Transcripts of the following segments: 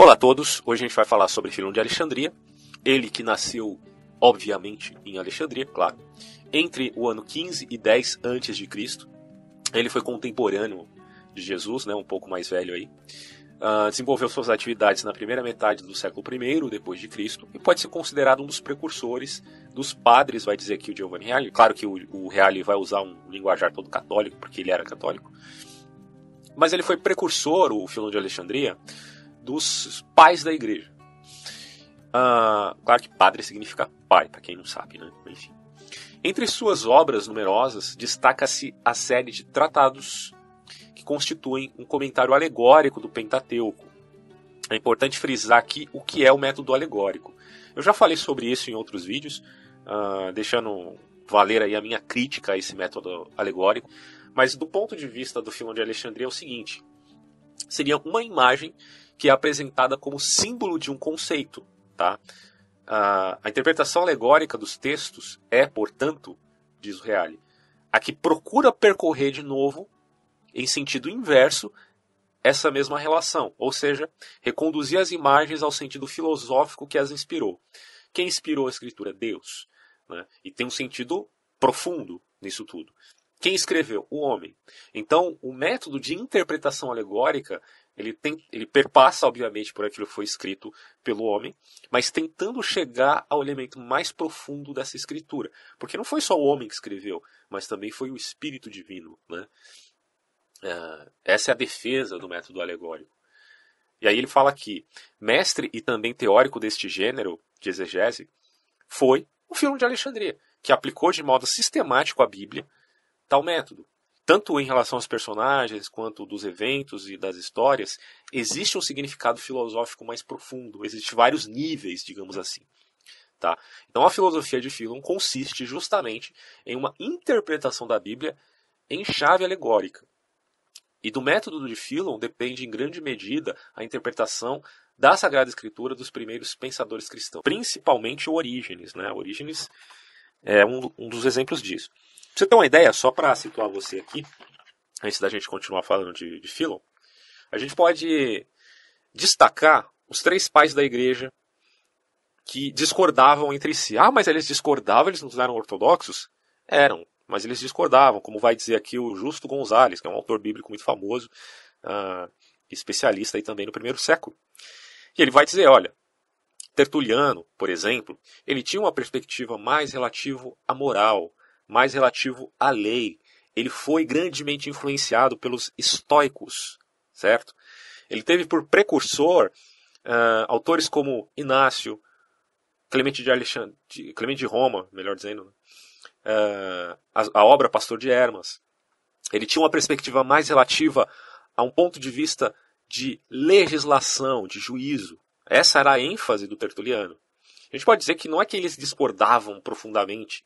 Olá a todos, hoje a gente vai falar sobre Filão de Alexandria, ele que nasceu, obviamente, em Alexandria, claro, entre o ano 15 e 10 antes de Cristo. Ele foi contemporâneo de Jesus, né, um pouco mais velho aí. Uh, desenvolveu suas atividades na primeira metade do século I depois de Cristo e pode ser considerado um dos precursores dos padres, vai dizer aqui o Giovanni Reale. Claro que o, o Reale vai usar um linguajar todo católico, porque ele era católico. Mas ele foi precursor, o Filão de Alexandria, dos pais da igreja. Uh, claro que padre significa pai, para quem não sabe, né? Enfim. Entre suas obras numerosas, destaca-se a série de tratados que constituem um comentário alegórico do Pentateuco. É importante frisar aqui o que é o método alegórico. Eu já falei sobre isso em outros vídeos, uh, deixando valer aí a minha crítica a esse método alegórico, mas do ponto de vista do Filão de Alexandria é o seguinte: seria uma imagem que é apresentada como símbolo de um conceito. Tá? A, a interpretação alegórica dos textos é, portanto, diz o Reale, a que procura percorrer de novo, em sentido inverso, essa mesma relação, ou seja, reconduzir as imagens ao sentido filosófico que as inspirou. Quem inspirou a escritura? Deus. Né? E tem um sentido profundo nisso tudo. Quem escreveu? O homem. Então, o método de interpretação alegórica ele, tem, ele perpassa, obviamente, por aquilo que foi escrito pelo homem, mas tentando chegar ao elemento mais profundo dessa escritura. Porque não foi só o homem que escreveu, mas também foi o Espírito Divino. Né? Uh, essa é a defesa do método alegórico. E aí ele fala que mestre e também teórico deste gênero de exegese foi o Filho de Alexandria, que aplicou de modo sistemático à Bíblia tal método tanto em relação aos personagens quanto dos eventos e das histórias, existe um significado filosófico mais profundo, existem vários níveis, digamos assim. Tá? Então a filosofia de Philon consiste justamente em uma interpretação da Bíblia em chave alegórica. E do método de Philon depende em grande medida a interpretação da Sagrada Escritura dos primeiros pensadores cristãos, principalmente Orígenes. Né? Orígenes é um, um dos exemplos disso você ter uma ideia, só para situar você aqui, antes da gente continuar falando de, de Philon, a gente pode destacar os três pais da igreja que discordavam entre si. Ah, mas eles discordavam, eles não eram ortodoxos? Eram, mas eles discordavam, como vai dizer aqui o Justo Gonzales, que é um autor bíblico muito famoso, uh, especialista aí também no primeiro século. E ele vai dizer, olha, Tertuliano, por exemplo, ele tinha uma perspectiva mais relativa à moral, mais relativo à lei. Ele foi grandemente influenciado pelos estoicos, certo? Ele teve por precursor uh, autores como Inácio, Clemente de, Alexandre, Clemente de Roma, melhor dizendo, uh, a, a obra Pastor de Hermas. Ele tinha uma perspectiva mais relativa a um ponto de vista de legislação, de juízo. Essa era a ênfase do Tertuliano. A gente pode dizer que não é que eles discordavam profundamente,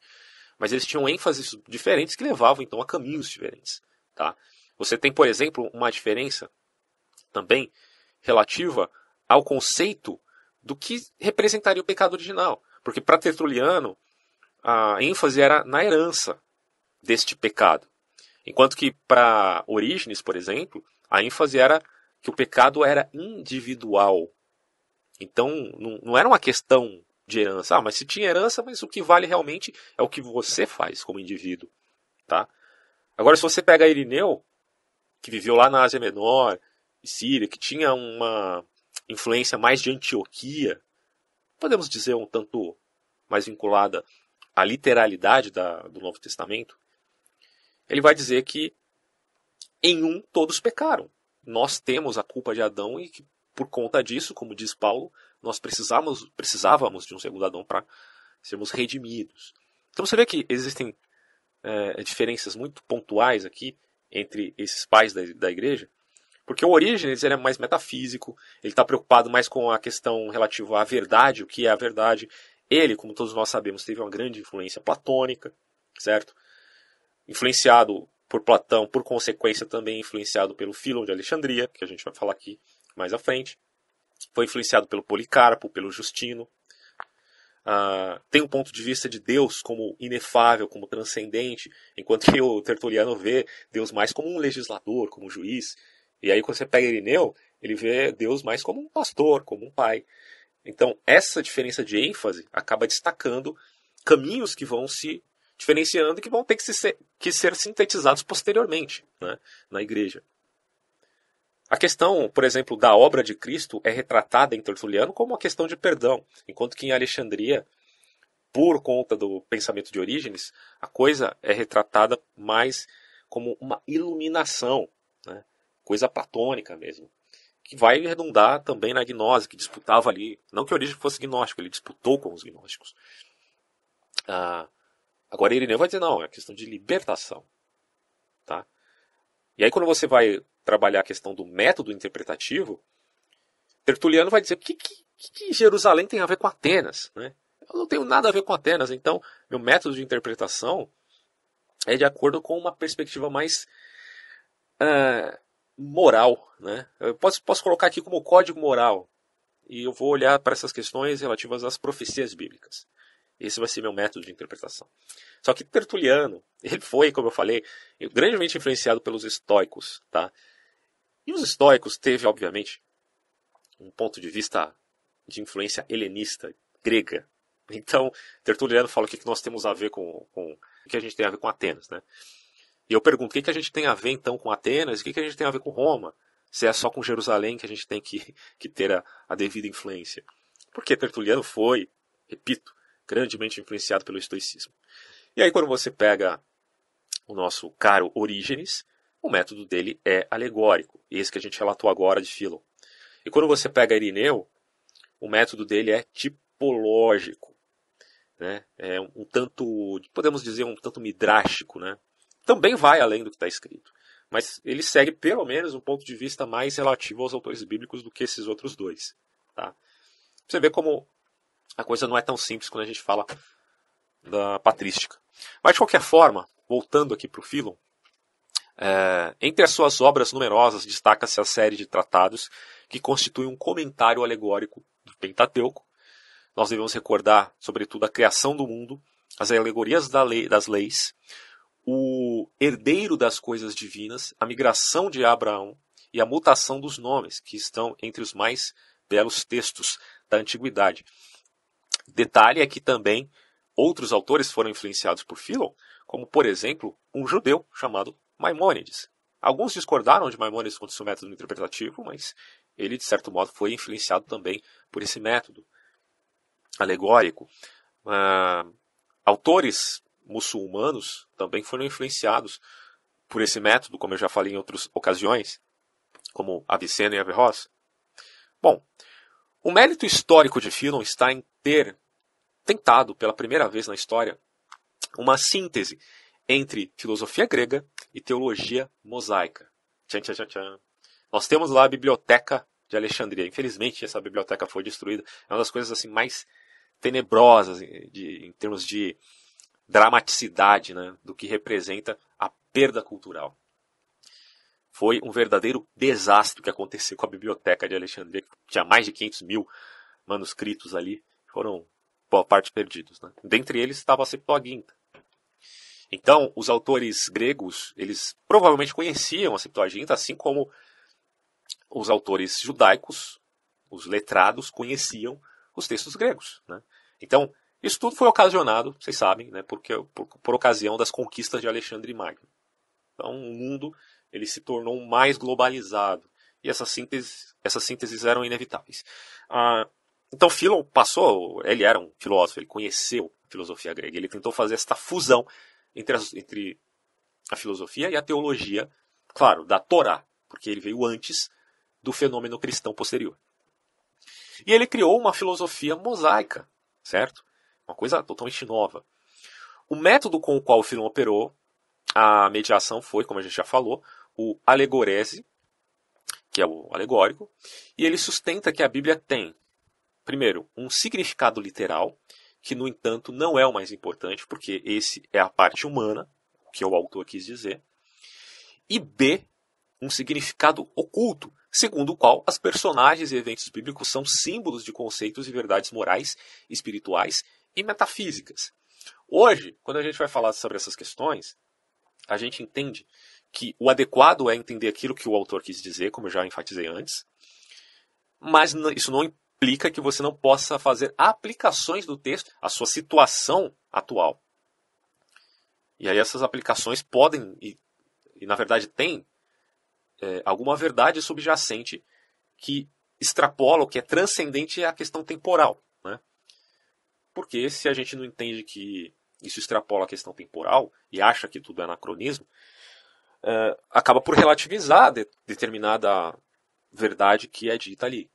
mas eles tinham ênfases diferentes que levavam então a caminhos diferentes. Tá? Você tem, por exemplo, uma diferença também relativa ao conceito do que representaria o pecado original. Porque para Tertuliano, a ênfase era na herança deste pecado. Enquanto que para Orígenes, por exemplo, a ênfase era que o pecado era individual. Então, não, não era uma questão de herança. Ah, mas se tinha herança, mas o que vale realmente é o que você faz como indivíduo, tá? Agora, se você pega Irineu, que viveu lá na Ásia Menor, Síria, que tinha uma influência mais de Antioquia, podemos dizer um tanto mais vinculada à literalidade da, do Novo Testamento, ele vai dizer que em um todos pecaram. Nós temos a culpa de Adão e que, por conta disso, como diz Paulo, nós precisávamos, precisávamos de um segundo Adão para sermos redimidos. Então você vê que existem é, diferenças muito pontuais aqui entre esses pais da, da igreja, porque o Orígenes ele é mais metafísico, ele está preocupado mais com a questão relativa à verdade, o que é a verdade. Ele, como todos nós sabemos, teve uma grande influência platônica, certo? Influenciado por Platão, por consequência também influenciado pelo Filon de Alexandria, que a gente vai falar aqui mais à frente. Foi influenciado pelo Policarpo, pelo Justino. Uh, tem um ponto de vista de Deus como inefável, como transcendente, enquanto que o Tertuliano vê Deus mais como um legislador, como um juiz. E aí, quando você pega Irineu, ele vê Deus mais como um pastor, como um pai. Então, essa diferença de ênfase acaba destacando caminhos que vão se diferenciando e que vão ter que, ser, que ser sintetizados posteriormente né, na igreja. A questão, por exemplo, da obra de Cristo é retratada em Tertuliano como uma questão de perdão, enquanto que em Alexandria, por conta do pensamento de Orígenes, a coisa é retratada mais como uma iluminação, né, coisa platônica mesmo que vai redundar também na gnose, que disputava ali. Não que Orígenes fosse gnóstico, ele disputou com os gnósticos. Ah, agora Irineu vai dizer, não, é questão de libertação. Tá? E aí quando você vai trabalhar a questão do método interpretativo, Tertuliano vai dizer, o que, que, que Jerusalém tem a ver com Atenas? Né? Eu não tenho nada a ver com Atenas, então meu método de interpretação é de acordo com uma perspectiva mais uh, moral. Né? Eu posso, posso colocar aqui como código moral. E eu vou olhar para essas questões relativas às profecias bíblicas. Esse vai ser meu método de interpretação. Só que Tertuliano, ele foi, como eu falei, grandemente influenciado pelos estoicos. Tá? E os estoicos teve, obviamente, um ponto de vista de influência helenista, grega. Então, Tertuliano fala o que nós temos a ver com, com o que a gente tem a ver com Atenas. Né? E eu pergunto, o que, que a gente tem a ver então com Atenas? O que, que a gente tem a ver com Roma? Se é só com Jerusalém que a gente tem que, que ter a, a devida influência. Porque Tertuliano foi, repito, grandemente influenciado pelo estoicismo. E aí quando você pega o nosso caro Orígenes, o método dele é alegórico, esse que a gente relatou agora de Philon. E quando você pega Irineu, o método dele é tipológico, né? É um, tanto, podemos dizer, um tanto midrástico, né? também vai além do que está escrito. Mas ele segue pelo menos um ponto de vista mais relativo aos autores bíblicos do que esses outros dois. Tá? Você vê como a coisa não é tão simples quando a gente fala da patrística. Mas de qualquer forma, voltando aqui para o Philon, é, entre as suas obras numerosas destaca-se a série de tratados que constitui um comentário alegórico do Pentateuco. Nós devemos recordar, sobretudo, a criação do mundo, as alegorias da lei, das leis, o herdeiro das coisas divinas, a migração de Abraão e a mutação dos nomes, que estão entre os mais belos textos da antiguidade. Detalhe é que também outros autores foram influenciados por Philon, como por exemplo um judeu chamado Maimônides. Alguns discordaram de Maimônides quanto ao seu método interpretativo, mas ele de certo modo foi influenciado também por esse método alegórico. Uh, autores muçulmanos também foram influenciados por esse método, como eu já falei em outras ocasiões, como Avicena e Averroes. Bom, o mérito histórico de Philon está em ter tentado, pela primeira vez na história, uma síntese entre filosofia grega e teologia mosaica. Tchan, tchan, tchan, Nós temos lá a biblioteca de Alexandria. Infelizmente, essa biblioteca foi destruída. É uma das coisas assim mais tenebrosas de, em termos de dramaticidade né, do que representa a perda cultural. Foi um verdadeiro desastre que aconteceu com a biblioteca de Alexandria, que tinha mais de 500 mil manuscritos ali, foram boa parte perdidos. Né? Dentre eles estava a Septuaginta. Então, os autores gregos, eles provavelmente conheciam a Septuaginta, assim como os autores judaicos, os letrados, conheciam os textos gregos. Né? Então, isso tudo foi ocasionado, vocês sabem, né, porque, por, por ocasião das conquistas de Alexandre Magno. Então, o mundo ele se tornou mais globalizado e essas sínteses, essas sínteses eram inevitáveis. Ah, então, Philon passou, ele era um filósofo, ele conheceu a filosofia grega, ele tentou fazer esta fusão entre, as, entre a filosofia e a teologia, claro, da Torá, porque ele veio antes do fenômeno cristão posterior. E ele criou uma filosofia mosaica, certo? Uma coisa totalmente nova. O método com o qual o Filon operou a mediação foi, como a gente já falou, o alegorese, que é o alegórico, e ele sustenta que a Bíblia tem, primeiro, um significado literal, que no entanto não é o mais importante, porque esse é a parte humana, o que o autor quis dizer, e B, um significado oculto, segundo o qual as personagens e eventos bíblicos são símbolos de conceitos e verdades morais, espirituais e metafísicas. Hoje, quando a gente vai falar sobre essas questões, a gente entende que o adequado é entender aquilo que o autor quis dizer, como eu já enfatizei antes, mas isso não implica que você não possa fazer aplicações do texto à sua situação atual. E aí essas aplicações podem, e, e na verdade tem, é, alguma verdade subjacente que extrapola, o que é transcendente à questão temporal. Né? Porque se a gente não entende que isso extrapola a questão temporal e acha que tudo é anacronismo, é, acaba por relativizar de, determinada verdade que é dita ali.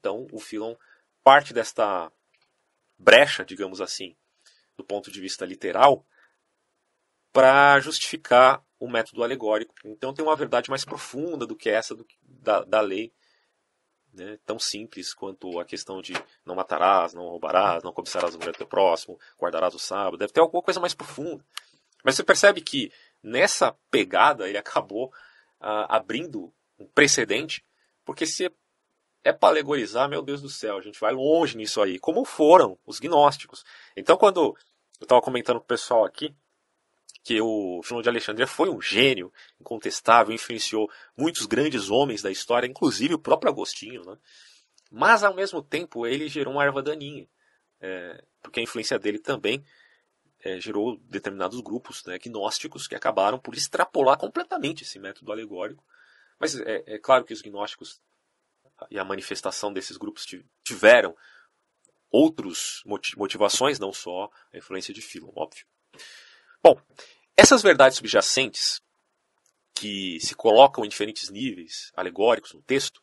Então, o Philon parte desta brecha, digamos assim, do ponto de vista literal, para justificar o método alegórico. Então, tem uma verdade mais profunda do que essa do, da, da lei, né? tão simples quanto a questão de não matarás, não roubarás, não cobiçarás a mulher do teu próximo, guardarás o sábado. Deve ter alguma coisa mais profunda. Mas você percebe que nessa pegada ele acabou uh, abrindo um precedente, porque se é para alegorizar, meu Deus do céu, a gente vai longe nisso aí, como foram os gnósticos. Então, quando eu estava comentando com o pessoal aqui, que o Filão de Alexandria foi um gênio incontestável, influenciou muitos grandes homens da história, inclusive o próprio Agostinho, né? mas ao mesmo tempo ele gerou uma erva daninha, é, porque a influência dele também é, gerou determinados grupos né, gnósticos que acabaram por extrapolar completamente esse método alegórico. Mas é, é claro que os gnósticos e a manifestação desses grupos tiveram outras motivações, não só a influência de Philon, óbvio. Bom, essas verdades subjacentes, que se colocam em diferentes níveis alegóricos no texto,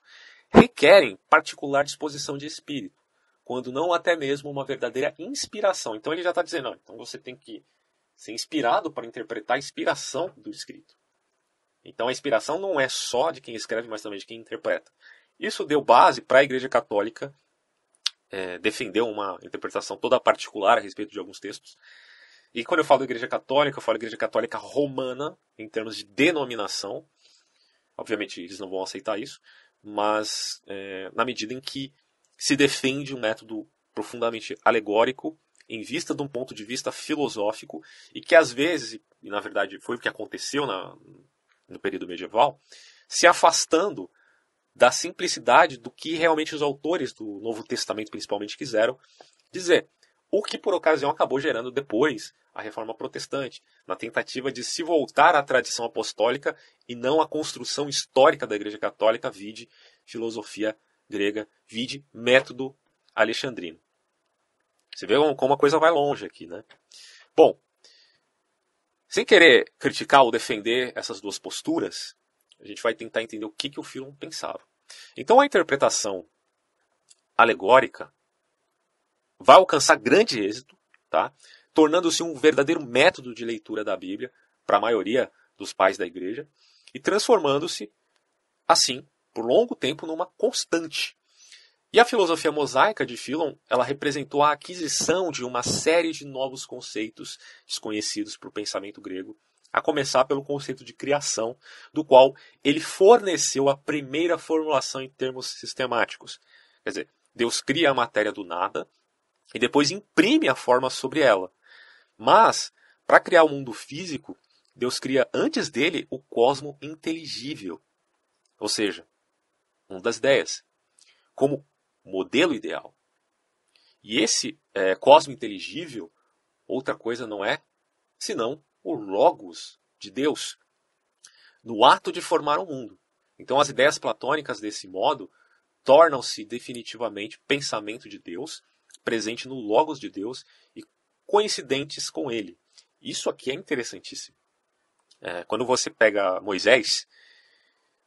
requerem particular disposição de espírito quando não até mesmo uma verdadeira inspiração. Então ele já está dizendo, não, então você tem que ser inspirado para interpretar a inspiração do escrito. Então a inspiração não é só de quem escreve, mas também de quem interpreta. Isso deu base para a Igreja Católica é, defender uma interpretação toda particular a respeito de alguns textos. E quando eu falo Igreja Católica, eu falo Igreja Católica Romana, em termos de denominação. Obviamente eles não vão aceitar isso, mas é, na medida em que se defende um método profundamente alegórico em vista de um ponto de vista filosófico e que às vezes, e na verdade foi o que aconteceu na, no período medieval, se afastando da simplicidade do que realmente os autores do Novo Testamento principalmente quiseram dizer. O que por ocasião acabou gerando depois a reforma protestante, na tentativa de se voltar à tradição apostólica e não à construção histórica da Igreja Católica, vide filosofia grega, vide método alexandrino. Você vê como a coisa vai longe aqui, né? Bom, sem querer criticar ou defender essas duas posturas, a gente vai tentar entender o que, que o Philon pensava. Então a interpretação alegórica vai alcançar grande êxito, tá? tornando-se um verdadeiro método de leitura da Bíblia para a maioria dos pais da igreja e transformando-se, assim, por longo tempo numa constante. E a filosofia mosaica de Philon, ela representou a aquisição de uma série de novos conceitos desconhecidos para o pensamento grego, a começar pelo conceito de criação, do qual ele forneceu a primeira formulação em termos sistemáticos. Quer dizer, Deus cria a matéria do nada e depois imprime a forma sobre ela. Mas, para criar o mundo físico, Deus cria antes dele o cosmo inteligível. Ou seja, uma das ideias, como modelo ideal. E esse é, cosmo inteligível, outra coisa não é senão o logos de Deus, no ato de formar o mundo. Então as ideias platônicas desse modo tornam-se definitivamente pensamento de Deus, presente no logos de Deus e coincidentes com ele. Isso aqui é interessantíssimo. É, quando você pega Moisés,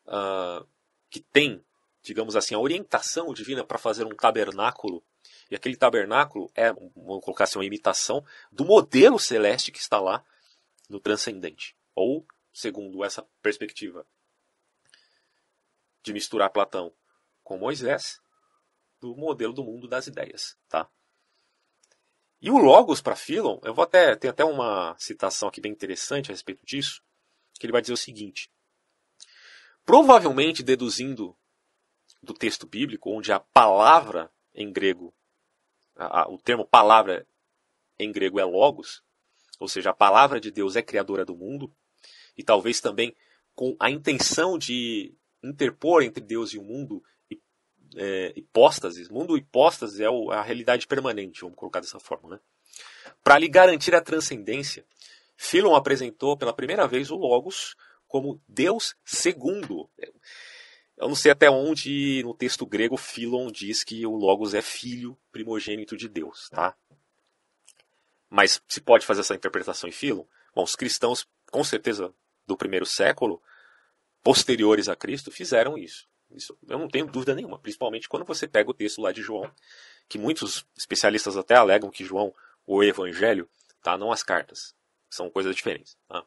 uh, que tem digamos assim, a orientação divina para fazer um tabernáculo. E aquele tabernáculo é, vamos colocar assim, uma imitação do modelo celeste que está lá no transcendente. Ou, segundo essa perspectiva de misturar Platão com Moisés, do modelo do mundo das ideias. Tá? E o Logos para Philon, eu vou até tem até uma citação aqui bem interessante a respeito disso, que ele vai dizer o seguinte: provavelmente deduzindo do texto bíblico, onde a palavra em grego, a, a, o termo palavra em grego é logos, ou seja, a palavra de Deus é criadora do mundo, e talvez também com a intenção de interpor entre Deus e o mundo é, hipóstases, mundo hipóstases é a realidade permanente, vamos colocar dessa forma. Né? Para lhe garantir a transcendência, Philon apresentou pela primeira vez o Logos como Deus segundo. Eu não sei até onde no texto grego Philon diz que o Logos é filho primogênito de Deus, tá? Mas se pode fazer essa interpretação em Philon? Bom, os cristãos, com certeza, do primeiro século, posteriores a Cristo, fizeram isso. Isso eu não tenho dúvida nenhuma, principalmente quando você pega o texto lá de João, que muitos especialistas até alegam que João, o Evangelho, tá, não as cartas. São coisas diferentes. Tá?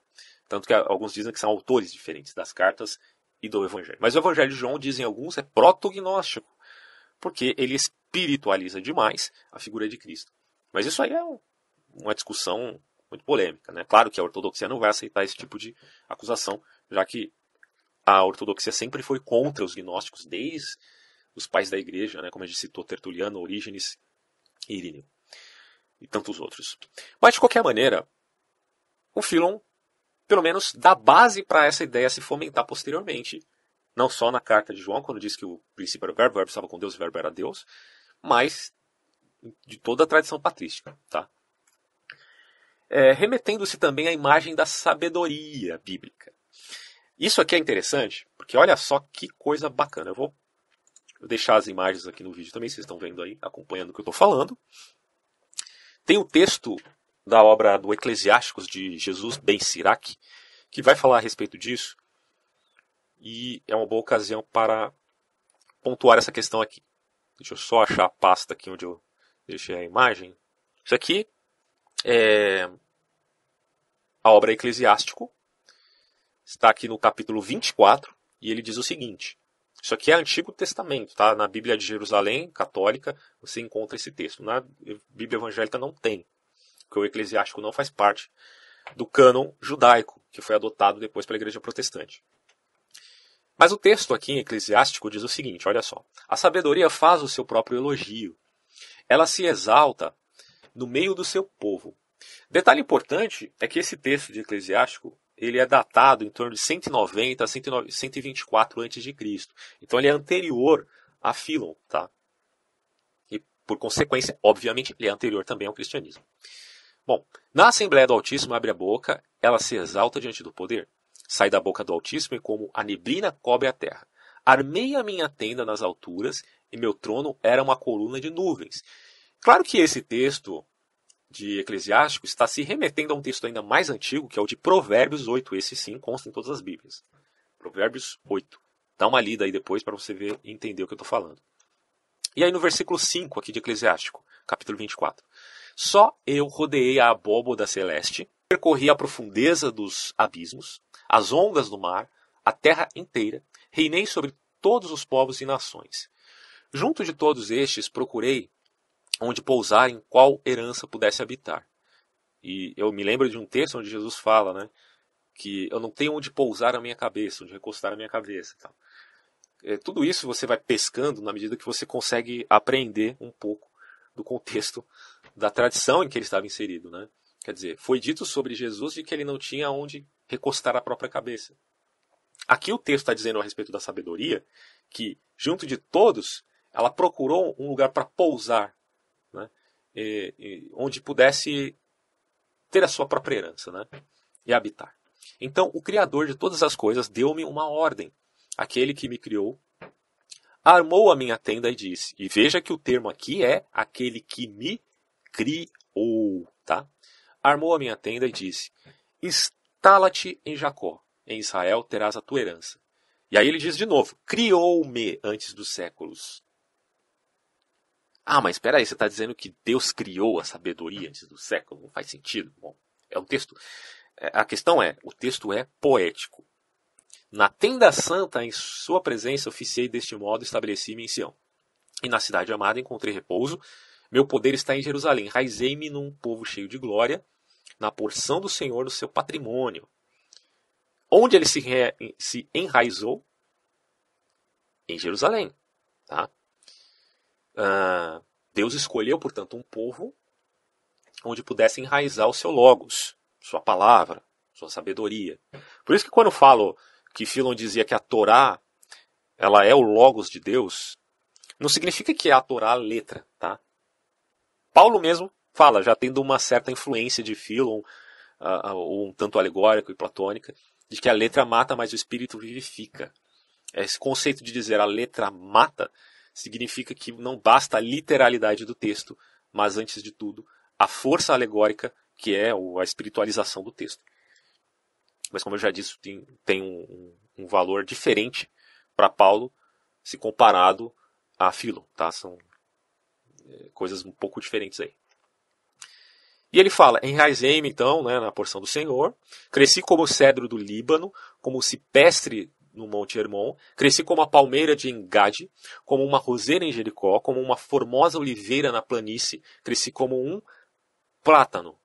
Tanto que alguns dizem que são autores diferentes das cartas e do Evangelho. Mas o Evangelho de João, dizem alguns, é protognóstico, porque ele espiritualiza demais a figura de Cristo. Mas isso aí é uma discussão muito polêmica. Né? Claro que a ortodoxia não vai aceitar esse tipo de acusação, já que a ortodoxia sempre foi contra os gnósticos, desde os pais da igreja, né, como a gente citou, Tertuliano, Orígenes e Iríneo, e tantos outros. Mas, de qualquer maneira, o Philon, pelo menos, dá base para essa ideia se fomentar posteriormente, não só na carta de João, quando diz que o princípio era o verbo, o verbo estava com Deus, o verbo era Deus, mas de toda a tradição patrística. Tá? É, Remetendo-se também à imagem da sabedoria bíblica. Isso aqui é interessante, porque olha só que coisa bacana. Eu vou deixar as imagens aqui no vídeo também, vocês estão vendo aí, acompanhando o que eu estou falando. Tem o texto da obra do Eclesiásticos de Jesus Ben Sirac, que vai falar a respeito disso. E é uma boa ocasião para pontuar essa questão aqui. Deixa eu só achar a pasta aqui onde eu deixei a imagem. Isso aqui é a obra Eclesiástico, está aqui no capítulo 24 e ele diz o seguinte: Isso aqui é Antigo Testamento, tá? Na Bíblia de Jerusalém, católica, você encontra esse texto. Na Bíblia evangélica não tem, porque o eclesiástico não faz parte do cânon judaico, que foi adotado depois pela Igreja Protestante. Mas o texto aqui em Eclesiástico diz o seguinte: olha só. A sabedoria faz o seu próprio elogio. Ela se exalta no meio do seu povo. Detalhe importante é que esse texto de Eclesiástico ele é datado em torno de 190 a 124 a.C. Então ele é anterior a Philon, tá? E por consequência, obviamente, ele é anterior também ao cristianismo. Bom, na Assembleia do Altíssimo abre a boca, ela se exalta diante do poder. Sai da boca do Altíssimo e como a neblina cobre a terra. Armei a minha tenda nas alturas e meu trono era uma coluna de nuvens. Claro que esse texto de Eclesiástico está se remetendo a um texto ainda mais antigo, que é o de Provérbios 8. Esse sim consta em todas as Bíblias. Provérbios 8. Dá uma lida aí depois para você ver e entender o que eu estou falando. E aí no versículo 5 aqui de Eclesiástico, capítulo 24. Só eu rodeei a abóboda celeste, percorri a profundeza dos abismos, as ondas do mar, a terra inteira, reinei sobre todos os povos e nações. Junto de todos estes procurei onde pousar, em qual herança pudesse habitar. E eu me lembro de um texto onde Jesus fala, né, que eu não tenho onde pousar a minha cabeça, onde recostar a minha cabeça. Então, é, tudo isso você vai pescando na medida que você consegue aprender um pouco do contexto da tradição em que ele estava inserido, né? Quer dizer, foi dito sobre Jesus de que ele não tinha onde recostar a própria cabeça. Aqui o texto está dizendo a respeito da sabedoria que, junto de todos, ela procurou um lugar para pousar? E, e, onde pudesse ter a sua própria herança né? e habitar. Então, o Criador de todas as coisas deu-me uma ordem. Aquele que me criou armou a minha tenda e disse. E veja que o termo aqui é aquele que me criou. Tá? Armou a minha tenda e disse: Instala-te em Jacó, em Israel terás a tua herança. E aí ele diz de novo: Criou-me antes dos séculos. Ah, mas espera aí, você está dizendo que Deus criou a sabedoria antes do século? Não faz sentido. Bom, é um texto. É, a questão é, o texto é poético. Na tenda santa, em sua presença, oficiei deste modo, estabeleci-me em Sião. E na cidade amada encontrei repouso. Meu poder está em Jerusalém. Raizei-me num povo cheio de glória, na porção do Senhor, no seu patrimônio. Onde ele se, re... se enraizou? Em Jerusalém. Tá? Ah, Deus escolheu, portanto, um povo onde pudesse enraizar o seu logos, sua palavra, sua sabedoria. Por isso que quando falo que Philon dizia que a Torá ela é o logos de Deus, não significa que é a Torá a letra, tá? Paulo mesmo fala, já tendo uma certa influência de Philon, uh, um tanto alegórico e platônica, de que a letra mata, mas o espírito vivifica. Esse conceito de dizer a letra mata significa que não basta a literalidade do texto, mas antes de tudo a força alegórica que é a espiritualização do texto. Mas como eu já disse, tem, tem um, um valor diferente para Paulo se comparado a Filo, tá? São é, coisas um pouco diferentes aí. E ele fala: Enraizei-me então né, na porção do Senhor, cresci como o cedro do Líbano, como o cipestre no Monte Hermon, cresci como a palmeira de Engade, como uma roseira em Jericó, como uma formosa oliveira na planície, cresci como um plátano,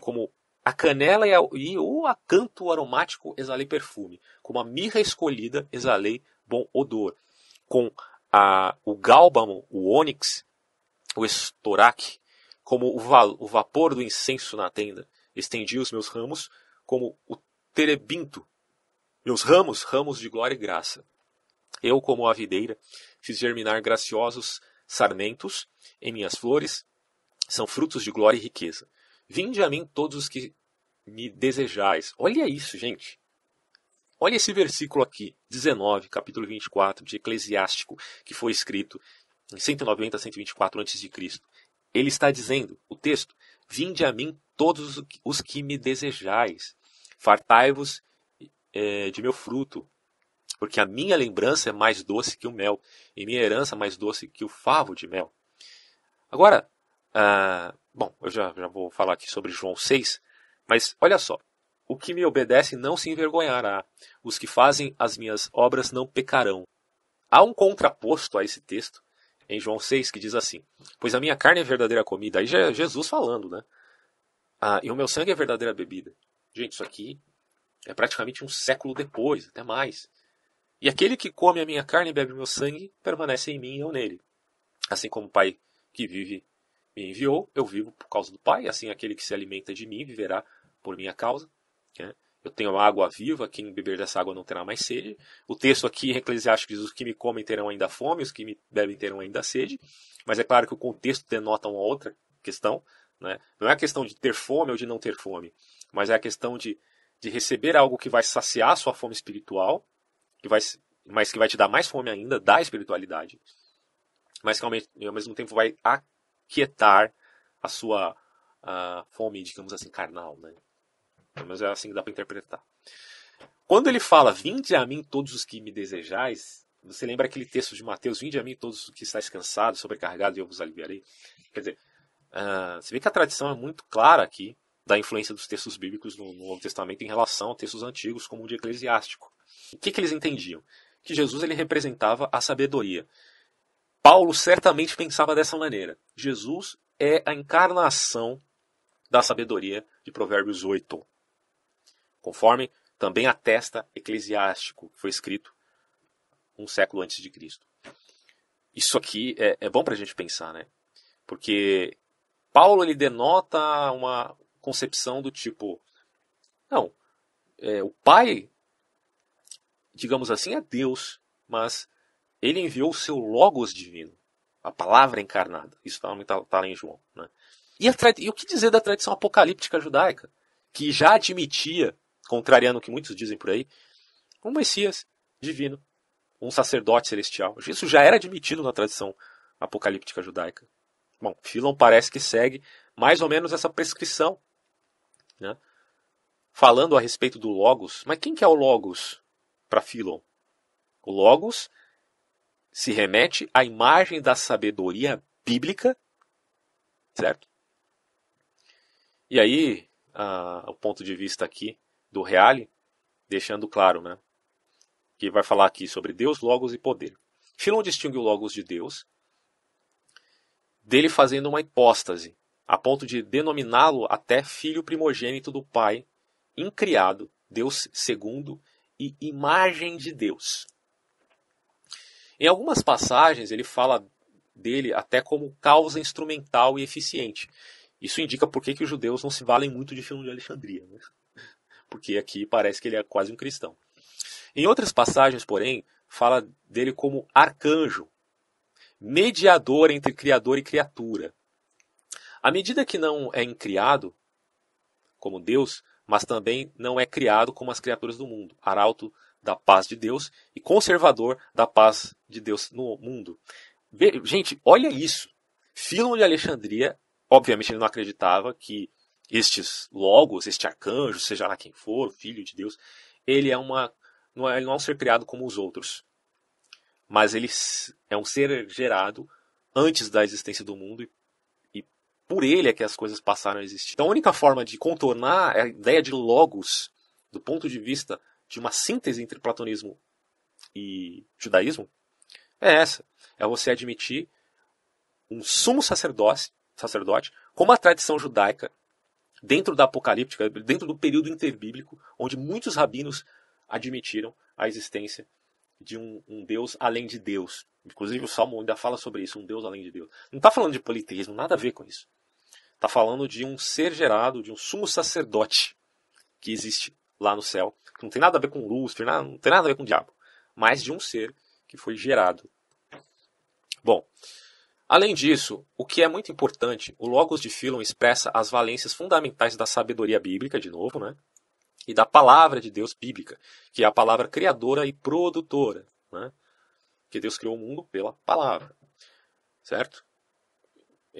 como a canela e, a, e o acanto aromático exalei perfume, como a mirra escolhida exalei bom odor, com a, o gálbamo, o ônix, o estoraque, como o, va, o vapor do incenso na tenda, estendi os meus ramos como o terebinto, meus ramos, ramos de glória e graça. Eu, como a videira, fiz germinar graciosos sarmentos em minhas flores, são frutos de glória e riqueza. Vinde a mim todos os que me desejais. Olha isso, gente. Olha esse versículo aqui, 19, capítulo 24 de Eclesiástico, que foi escrito em 190 a 124 a.C. Ele está dizendo, o texto, Vinde a mim todos os que me desejais, fartai-vos é, de meu fruto, porque a minha lembrança é mais doce que o mel, e minha herança mais doce que o favo de mel. Agora, ah, bom, eu já, já vou falar aqui sobre João 6, mas olha só. O que me obedece não se envergonhará, os que fazem as minhas obras não pecarão. Há um contraposto a esse texto em João 6 que diz assim: Pois a minha carne é verdadeira comida. Aí já é Jesus falando, né? Ah, e o meu sangue é verdadeira bebida. Gente, isso aqui é praticamente um século depois, até mais. E aquele que come a minha carne e bebe meu sangue permanece em mim e eu nele. Assim como o Pai que vive me enviou, eu vivo por causa do Pai, assim aquele que se alimenta de mim viverá por minha causa. Né? Eu tenho água viva, quem beber dessa água não terá mais sede. O texto aqui em Eclesiastes diz: os que me comem terão ainda fome, os que me bebem terão ainda sede. Mas é claro que o contexto denota uma outra questão. Né? Não é a questão de ter fome ou de não ter fome, mas é a questão de, de receber algo que vai saciar a sua fome espiritual, que vai, mas que vai te dar mais fome ainda da espiritualidade, mas que ao mesmo tempo vai aquietar a sua a fome, digamos assim, carnal, né? Pelo menos é assim que dá para interpretar. Quando ele fala, vinde a mim todos os que me desejais, você lembra aquele texto de Mateus, vinde a mim todos os que estáis cansados, sobrecarregados, e eu vos aliviarei? Quer dizer, uh, você vê que a tradição é muito clara aqui da influência dos textos bíblicos no, no Novo Testamento em relação a textos antigos, como o de Eclesiástico. O que, que eles entendiam? Que Jesus ele representava a sabedoria. Paulo certamente pensava dessa maneira. Jesus é a encarnação da sabedoria de Provérbios 8. Conforme também atesta Eclesiástico, que foi escrito um século antes de Cristo. Isso aqui é, é bom para a gente pensar, né? Porque Paulo ele denota uma concepção do tipo, não, é, o Pai, digamos assim, é Deus, mas ele enviou o seu Logos divino, a palavra encarnada. Isso está tá lá em João. Né? E, e, o que dizer da tradição apocalíptica judaica, que já admitia, contrariando o que muitos dizem por aí, um Messias divino, um sacerdote celestial. Isso já era admitido na tradição apocalíptica judaica. Bom, Filon parece que segue mais ou menos essa prescrição. Né? Falando a respeito do Logos, mas quem que é o Logos para Filon? O Logos se remete à imagem da sabedoria bíblica, certo? E aí, o ponto de vista aqui do Reale, deixando claro, né? Que vai falar aqui sobre Deus, Logos e poder. Filon distingue o Logos de Deus, dele fazendo uma hipóstase, a ponto de denominá-lo até filho primogênito do Pai, incriado, Deus segundo e imagem de Deus. Em algumas passagens ele fala dele até como causa instrumental e eficiente. Isso indica por que, os judeus não se valem muito de Filão de Alexandria. Né? porque aqui parece que ele é quase um cristão. Em outras passagens, porém, fala dele como arcanjo, mediador entre criador e criatura. À medida que não é incriado, como Deus, mas também não é criado como as criaturas do mundo, arauto da paz de Deus e conservador da paz de Deus no mundo. Gente, olha isso. Filon de Alexandria, obviamente ele não acreditava que estes logos, este arcanjo, seja lá quem for, filho de Deus, ele é uma não é, não é um ser criado como os outros. Mas ele é um ser gerado antes da existência do mundo e por ele é que as coisas passaram a existir. Então a única forma de contornar a ideia de logos do ponto de vista de uma síntese entre platonismo e judaísmo é essa. É você admitir um sumo sacerdote, sacerdote como a tradição judaica dentro da apocalíptica, dentro do período interbíblico, onde muitos rabinos admitiram a existência de um, um, Deus além de Deus. Inclusive o Salmo ainda fala sobre isso, um Deus além de Deus. Não está falando de politeísmo, nada a ver com isso. Está falando de um ser gerado, de um sumo sacerdote que existe lá no céu, que não tem nada a ver com Lúcifer, não tem nada a ver com o diabo, mas de um ser que foi gerado. Bom, além disso, o que é muito importante, o Logos de Philon expressa as valências fundamentais da sabedoria bíblica, de novo, né? E da palavra de Deus bíblica, que é a palavra criadora e produtora, né? Que Deus criou o mundo pela palavra, certo?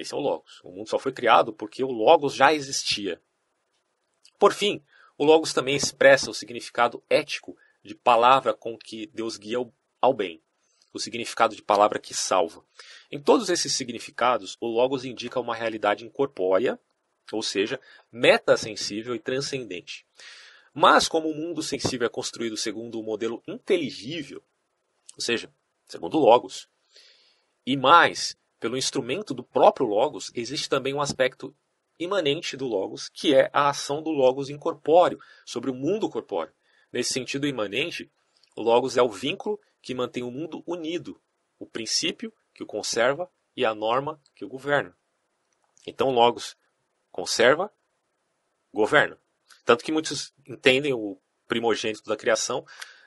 Esse é o Logos. O mundo só foi criado porque o Logos já existia. Por fim, o Logos também expressa o significado ético de palavra com que Deus guia ao bem, o significado de palavra que salva. Em todos esses significados, o Logos indica uma realidade incorpórea, ou seja, metasensível e transcendente. Mas como o mundo sensível é construído segundo o um modelo inteligível, ou seja, segundo o Logos, e mais, pelo instrumento do próprio Logos, existe também um aspecto imanente do Logos, que é a ação do Logos incorpóreo sobre o mundo corpóreo. Nesse sentido imanente, o Logos é o vínculo que mantém o mundo unido, o princípio que o conserva e a norma que o governa. Então, Logos conserva, governa. Tanto que muitos entendem o primogênito da criação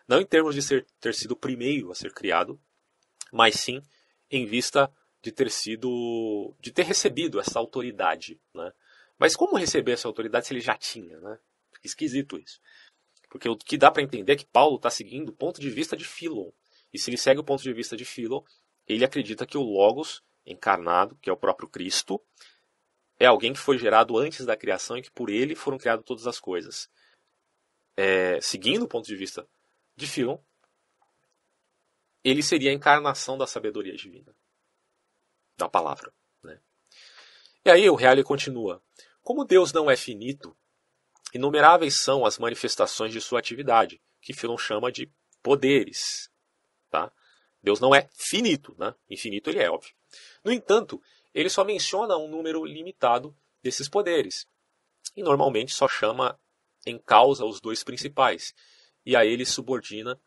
não em termos de ser, ter sido o primeiro a ser criado, mas sim em vista de ter sido, de ter recebido essa autoridade, né? Mas como receber essa autoridade se ele já tinha, né? Esquisito isso. Porque o que dá para entender é que Paulo está seguindo o ponto de vista de Philon. E se ele segue o ponto de vista de Philon, ele acredita que o Logos encarnado, que é o próprio Cristo, é alguém que foi gerado antes da criação e que por ele foram criadas todas as coisas. É, seguindo o ponto de vista de Philon, ele seria a encarnação da sabedoria divina palavra. Né? E aí o Reale continua. Como Deus não é finito, inumeráveis são as manifestações de sua atividade, que Filon chama de poderes. Tá? Deus não é finito, né? infinito ele é, óbvio. No entanto, ele só menciona um número limitado desses poderes, e normalmente só chama em causa os dois principais, e a ele subordina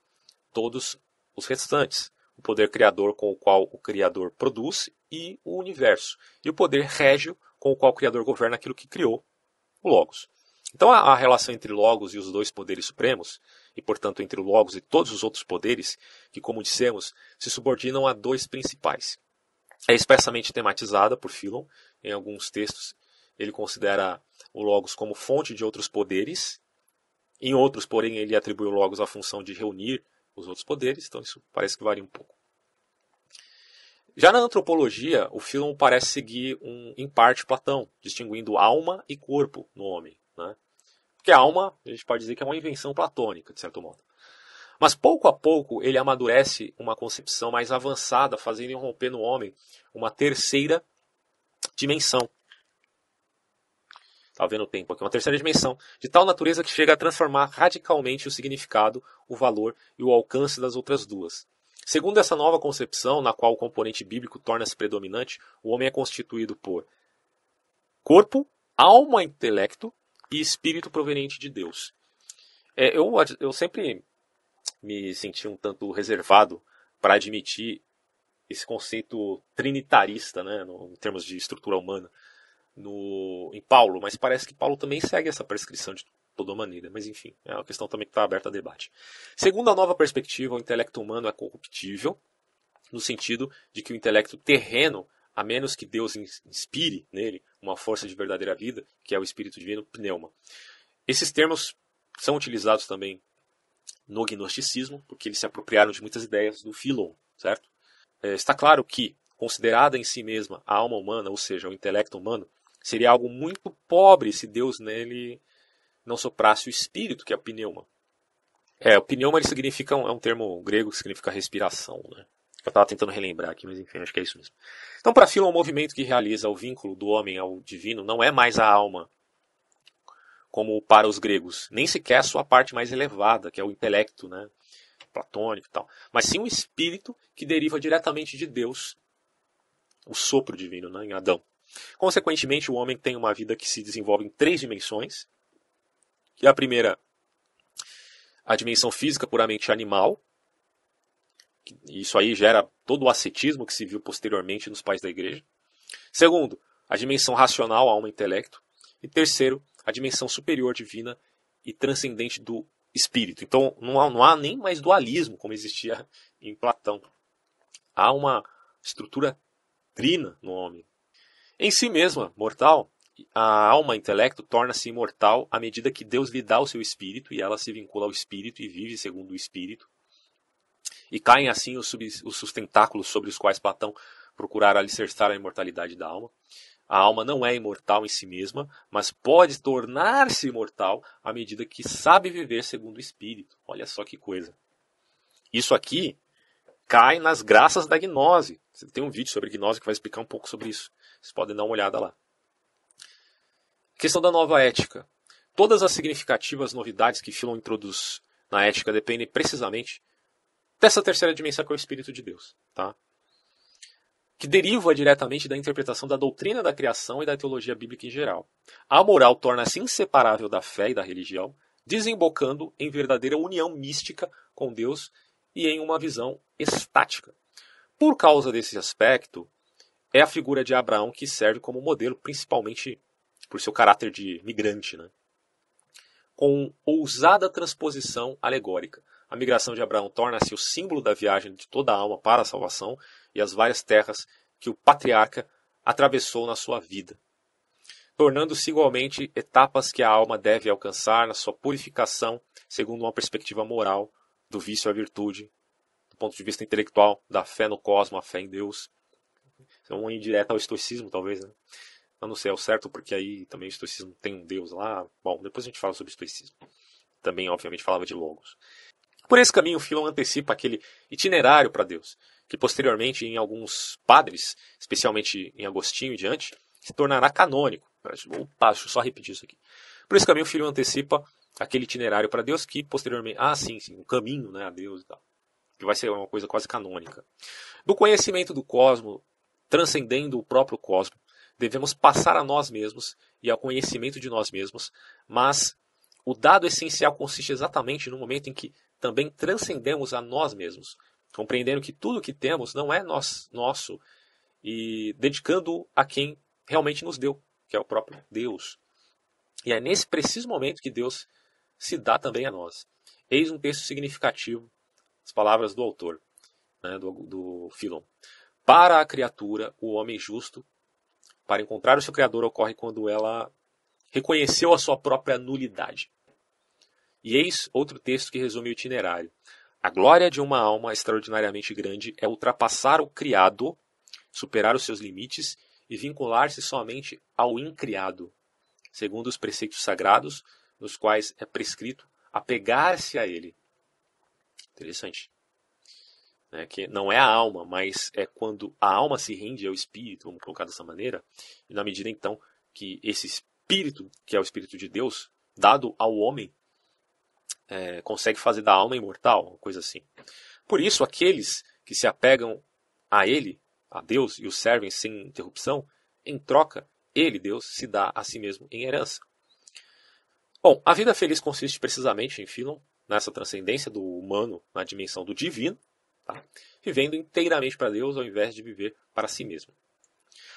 todos os restantes o poder criador com o qual o Criador produz e o universo, e o poder régio com o qual o Criador governa aquilo que criou, o Logos. Então a, a relação entre Logos e os dois poderes supremos, e portanto entre o Logos e todos os outros poderes, que como dissemos, se subordinam a dois principais. É expressamente tematizada por Philon em alguns textos. Ele considera o Logos como fonte de outros poderes. Em outros, porém, ele atribui o Logos à função de reunir os outros poderes, então isso parece que varia um pouco. Já na antropologia, o Philon parece seguir um, em parte Platão, distinguindo alma e corpo no homem. Né? Porque a alma, a gente pode dizer que é uma invenção platônica, de certo modo. Mas pouco a pouco ele amadurece uma concepção mais avançada, fazendo irromper no homem uma terceira dimensão, Está vendo o tempo aqui, uma terceira dimensão, de tal natureza que chega a transformar radicalmente o significado, o valor e o alcance das outras duas. Segundo essa nova concepção, na qual o componente bíblico torna-se predominante, o homem é constituído por corpo, alma, intelecto e espírito proveniente de Deus. É, eu, eu sempre me senti um tanto reservado para admitir esse conceito trinitarista, né, no, em termos de estrutura humana no, em Paulo, mas parece que Paulo também segue essa prescrição de toda maneira. Mas enfim, é uma questão também que está aberta a debate. Segundo a nova perspectiva, o intelecto humano é corruptível, no sentido de que o intelecto terreno, a menos que Deus inspire nele uma força de verdadeira vida, que é o Espírito Divino, pneuma. Esses termos são utilizados também no gnosticismo, porque eles se apropriaram de muitas ideias do Philon, certo? É, está claro que, considerada em si mesma a alma humana, ou seja, o intelecto humano, seria algo muito pobre se Deus nele não soprasse o espírito, que é o pneuma. É, o pneuma ele significa, é um termo grego que significa respiração, né? Eu estava tentando relembrar aqui, mas enfim, acho que é isso mesmo. Então, para Philon, o movimento que realiza o vínculo do homem ao divino não é mais a alma, como para os gregos, nem sequer a sua parte mais elevada, que é o intelecto, né? platônico e tal, mas sim o espírito que deriva diretamente de Deus, o sopro divino né? em Adão. Consequentemente, o homem tem uma vida que se desenvolve em três dimensões. E a primeira, a dimensão física puramente animal. Isso aí gera todo o ascetismo que se viu posteriormente nos pais da igreja. Segundo, a dimensão racional, alma-intelecto. E terceiro, a dimensão superior divina e transcendente do espírito. Então não há, não há nem mais dualismo como existia em Platão. Há uma estrutura trina no homem. Em si mesma, mortal, a alma intelecto torna-se imortal à medida que Deus lhe dá o seu espírito e ela se vincula ao espírito e vive segundo o espírito. E caem assim os, sub, os sustentáculos sobre os quais Platão procurara alicerçar a imortalidade da alma. A alma não é imortal em si mesma, mas pode tornar-se imortal à medida que sabe viver segundo o espírito. Olha só que coisa. Isso aqui cai nas graças da gnose. Tem um vídeo sobre gnose que vai explicar um pouco sobre isso. Vocês podem dar uma olhada lá. Questão da nova ética. Todas as significativas novidades que Philon introduz na ética dependem precisamente dessa terceira dimensão que é o Espírito de Deus, tá? que deriva diretamente da interpretação da doutrina da criação e da teologia bíblica em geral. A moral torna-se inseparável da fé e da religião, desembocando em verdadeira união mística com Deus e em uma visão estática. Por causa desse aspecto, é a figura de Abraão que serve como modelo, principalmente por seu caráter de migrante, né? com ousada transposição alegórica. A migração de Abraão torna-se o símbolo da viagem de toda a alma para a salvação e as várias terras que o patriarca atravessou na sua vida, tornando-se igualmente etapas que a alma deve alcançar na sua purificação, segundo uma perspectiva moral do vício à virtude, do ponto de vista intelectual, da fé no cosmos, a fé em Deus, é uma indireta ao estoicismo, talvez, né? Eu não sei ao certo, porque aí também o estoicismo tem um deus lá. Bom, depois a gente fala sobre estoicismo. Também, obviamente, falava de logos. Por esse caminho, o Philon antecipa aquele itinerário para Deus, que posteriormente, em alguns padres, especialmente em Agostinho e diante, se tornará canônico. Opa, deixa eu só repetir isso aqui. Por esse caminho, o Philon antecipa aquele itinerário para Deus que posteriormente. Ah, sim, sim, o caminho né, a Deus e tal. Que vai ser uma coisa quase canônica. Do conhecimento do cosmos transcendendo o próprio cosmos, devemos passar a nós mesmos e ao conhecimento de nós mesmos, mas o dado essencial consiste exatamente no momento em que também transcendemos a nós mesmos, compreendendo que tudo que temos não é nós, nosso e dedicando a quem realmente nos deu, que é o próprio Deus. E é nesse preciso momento que Deus se dá também a nós. Eis um texto significativo, as palavras do autor, né, do, do Filon. Para a criatura, o homem justo, para encontrar o seu Criador, ocorre quando ela reconheceu a sua própria nulidade. E eis outro texto que resume o itinerário. A glória de uma alma extraordinariamente grande é ultrapassar o criado, superar os seus limites e vincular-se somente ao incriado, segundo os preceitos sagrados, nos quais é prescrito apegar-se a ele. Interessante né, que não é a alma, mas é quando a alma se rende ao espírito, vamos colocar dessa maneira, e na medida então que esse espírito, que é o espírito de Deus, dado ao homem, é, consegue fazer da alma imortal, coisa assim. Por isso, aqueles que se apegam a ele, a Deus, e o servem sem interrupção, em troca, ele, Deus, se dá a si mesmo em herança. Bom, a vida feliz consiste precisamente em Philon, nessa transcendência do humano na dimensão do divino, Tá? Vivendo inteiramente para Deus ao invés de viver para si mesmo.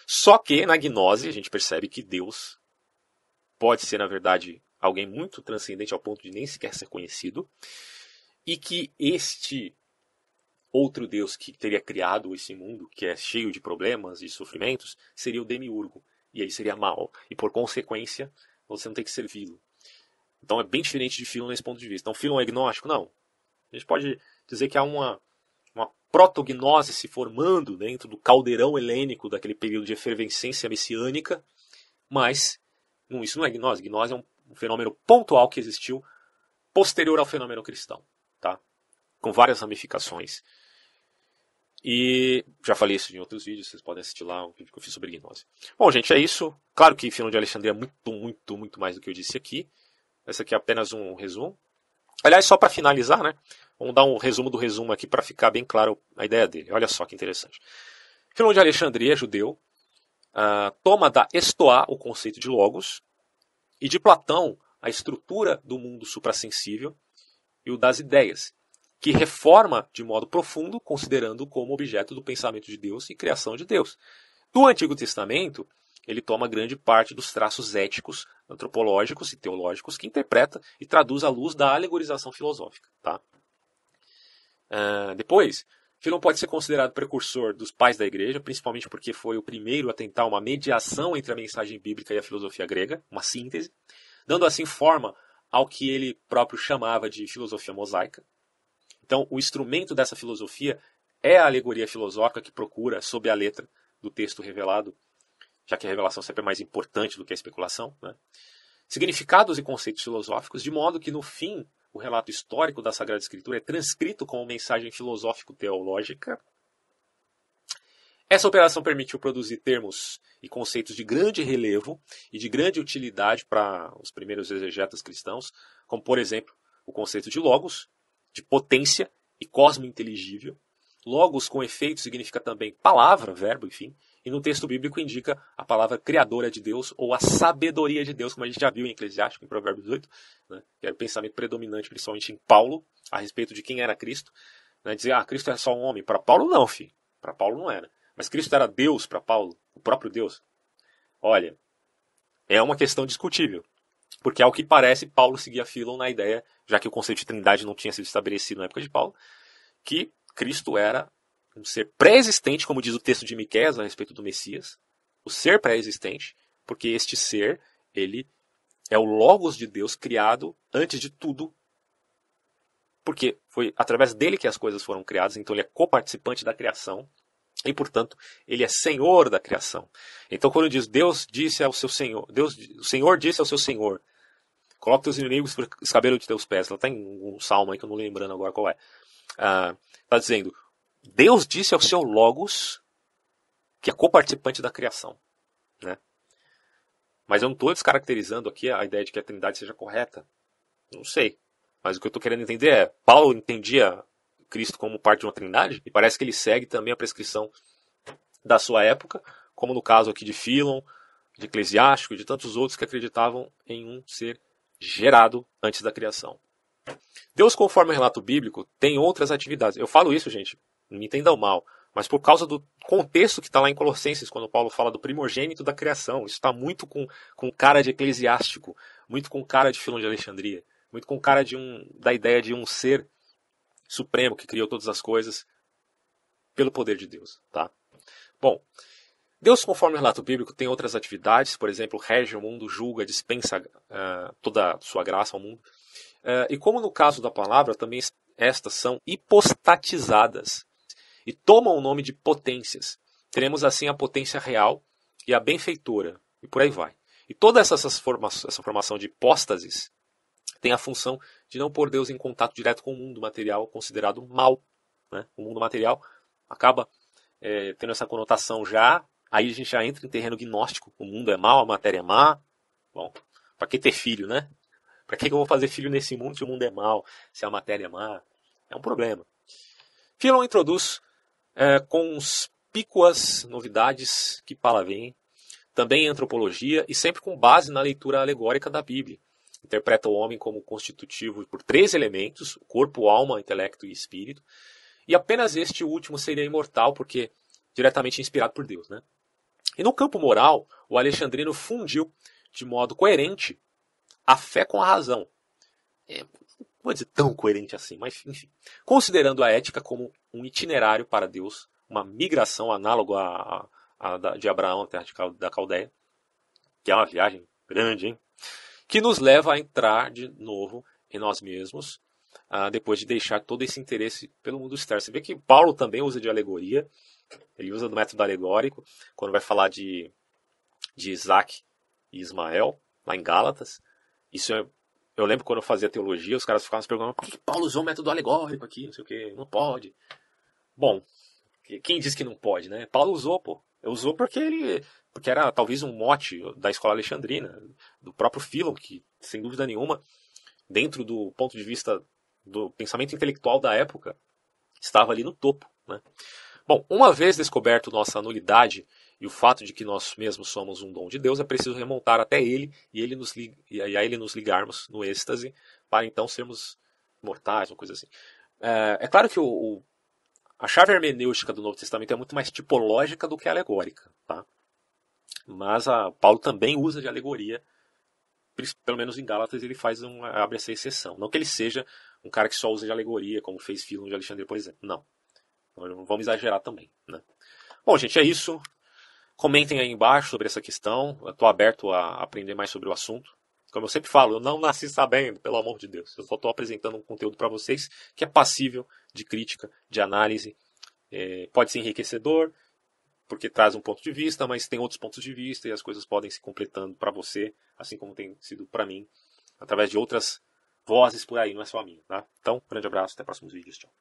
Só que na gnose a gente percebe que Deus pode ser, na verdade, alguém muito transcendente ao ponto de nem sequer ser conhecido, e que este outro Deus que teria criado esse mundo, que é cheio de problemas e sofrimentos, seria o demiurgo, e ele seria mal, e por consequência, você não tem que servi-lo. Então é bem diferente de Philon nesse ponto de vista. Então Philon é agnóstico? Não. A gente pode dizer que há uma, uma protognose se formando dentro do caldeirão helênico daquele período de efervescência messiânica, mas não, isso não é gnose. Gnose é um, fenômeno pontual que existiu posterior ao fenômeno cristão, tá? com várias ramificações. E já falei isso em outros vídeos, vocês podem assistir lá um vídeo que eu fiz sobre gnose. Bom, gente, é isso. Claro que Filão de Alexandria é muito, muito, muito mais do que eu disse aqui. Esse aqui é apenas um resumo. Aliás, só para finalizar, né? Vamos dar um resumo do resumo aqui para ficar bem claro a ideia dele. Olha só que interessante. Filão de Alexandria, judeu, uh, toma da Estoá o conceito de logos e de Platão a estrutura do mundo suprassensível e o das ideias, que reforma de modo profundo, considerando como objeto do pensamento de Deus e criação de Deus. Do Antigo Testamento, ele toma grande parte dos traços éticos, antropológicos e teológicos que interpreta e traduz à luz da alegorização filosófica. Tá? Uh, depois, Filon pode ser considerado precursor dos pais da igreja, principalmente porque foi o primeiro a tentar uma mediação entre a mensagem bíblica e a filosofia grega, uma síntese, dando assim forma ao que ele próprio chamava de filosofia mosaica. Então, o instrumento dessa filosofia é a alegoria filosófica que procura, sob a letra do texto revelado, já que a revelação sempre é mais importante do que a especulação, né? significados e conceitos filosóficos, de modo que, no fim, o relato histórico da Sagrada Escritura é transcrito como mensagem filosófico-teológica. Essa operação permitiu produzir termos e conceitos de grande relevo e de grande utilidade para os primeiros exegetas cristãos, como, por exemplo, o conceito de logos, de potência e cosmo inteligível. Logos com efeito significa também palavra, verbo, enfim. E no texto bíblico indica a palavra criadora de Deus ou a sabedoria de Deus, como a gente já viu em Eclesiástico, em Provérbios 8, né, que era o pensamento predominante, principalmente em Paulo, a respeito de quem era Cristo. Né, dizer, ah, Cristo era só um homem. Para Paulo, não, filho. Para Paulo não era. Mas Cristo era Deus para Paulo, o próprio Deus. Olha, é uma questão discutível. Porque, ao que parece, Paulo seguia Philon na ideia, já que o conceito de trindade não tinha sido estabelecido na época de Paulo, que Cristo era um ser pré-existente, como diz o texto de Miqueias a respeito do Messias, o ser pré-existente, porque este ser, ele é o Logos de Deus criado antes de tudo, porque foi através dele que as coisas foram criadas, então ele é coparticipante da criação, e portanto ele é senhor da criação. Então quando diz Deus disse ao seu senhor, Deus, o Senhor disse ao seu senhor, coloque teus inimigos por escabelo de teus pés. Ela está em um salmo aí que eu não lembrando agora qual é. Está ah, dizendo, Deus disse ao seu Logos que é coparticipante da criação. Né? Mas eu não estou descaracterizando aqui a ideia de que a trindade seja correta. Não sei. Mas o que eu estou querendo entender é, Paulo entendia Cristo como parte de uma trindade, e parece que ele segue também a prescrição da sua época, como no caso aqui de Filon, de Eclesiástico e de tantos outros que acreditavam em um ser gerado antes da criação. Deus, conforme o relato bíblico, tem outras atividades. Eu falo isso, gente, não me entendam mal, mas por causa do contexto que está lá em Colossenses, quando Paulo fala do primogênito da criação. Isso está muito com, com cara de eclesiástico, muito com cara de Filão de Alexandria, muito com cara de um, da ideia de um ser supremo que criou todas as coisas pelo poder de Deus, tá? Bom, Deus, conforme o relato bíblico, tem outras atividades, por exemplo, rege o mundo, julga, dispensa uh, toda a sua graça ao mundo. Uh, e como no caso da palavra, também estas são hipostatizadas e tomam o nome de potências. Teremos assim a potência real e a benfeitora, e por aí vai. E toda essa, formação, essa formação de hipóstases tem a função de não pôr Deus em contato direto com o mundo material considerado mal. Né? O mundo material acaba é, tendo essa conotação já, aí a gente já entra em terreno gnóstico. O mundo é mal, a matéria é má. Bom, para que ter filho, né? Para que eu vou fazer filho nesse mundo se o mundo é mal, se a matéria é má? É um problema. Philon introduz é, conspícuas novidades que para vem, também em antropologia e sempre com base na leitura alegórica da Bíblia interpreta o homem como constitutivo por três elementos: corpo, alma, intelecto e espírito. E apenas este último seria imortal, porque diretamente inspirado por Deus. Né? E no campo moral, o alexandrino fundiu de modo coerente a fé com a razão. É, vou dizer tão coerente assim, mas enfim. Considerando a ética como um itinerário para Deus, uma migração análogo à, à, à de Abraão à terra da Caldeia, que é uma viagem grande, hein? que nos leva a entrar de novo em nós mesmos, uh, depois de deixar todo esse interesse pelo mundo externo. Você vê que Paulo também usa de alegoria, ele usa do método alegórico, quando vai falar de, de Isaac e Ismael, lá em Gálatas. Isso é, eu lembro quando eu fazia teologia, os caras ficavam se perguntando por que Paulo usou o método alegórico aqui, não sei o que, não pode. Bom, quem diz que não pode, né? Paulo usou, pô. Usou porque ele porque era talvez um mote da escola alexandrina, do próprio Philon, que sem dúvida nenhuma, dentro do ponto de vista do pensamento intelectual da época, estava ali no topo. Né? Bom, uma vez descoberto nossa nulidade e o fato de que nós mesmos somos um dom de Deus, é preciso remontar até Ele e, ele nos, e a Ele nos ligarmos no êxtase para então sermos mortais, uma coisa assim. É, é claro que o, o, a chave hermenêutica do Novo Testamento é muito mais tipológica do que alegórica. Tá? Mas a Paulo também usa de alegoria, pelo menos em Gálatas ele faz um, abre essa exceção. Não que ele seja um cara que só usa de alegoria, como fez Filon de Alexandre, por exemplo. Não. Não vamos exagerar também. Né? Bom, gente, é isso. Comentem aí embaixo sobre essa questão. Estou aberto a aprender mais sobre o assunto. Como eu sempre falo, eu não nasci sabendo, pelo amor de Deus. Eu só estou apresentando um conteúdo para vocês que é passível de crítica, de análise. É, pode ser enriquecedor, porque traz um ponto de vista, mas tem outros pontos de vista e as coisas podem se completando para você, assim como tem sido para mim, através de outras vozes por aí, não é só a minha. Tá? Então, grande abraço, até próximos vídeos, tchau.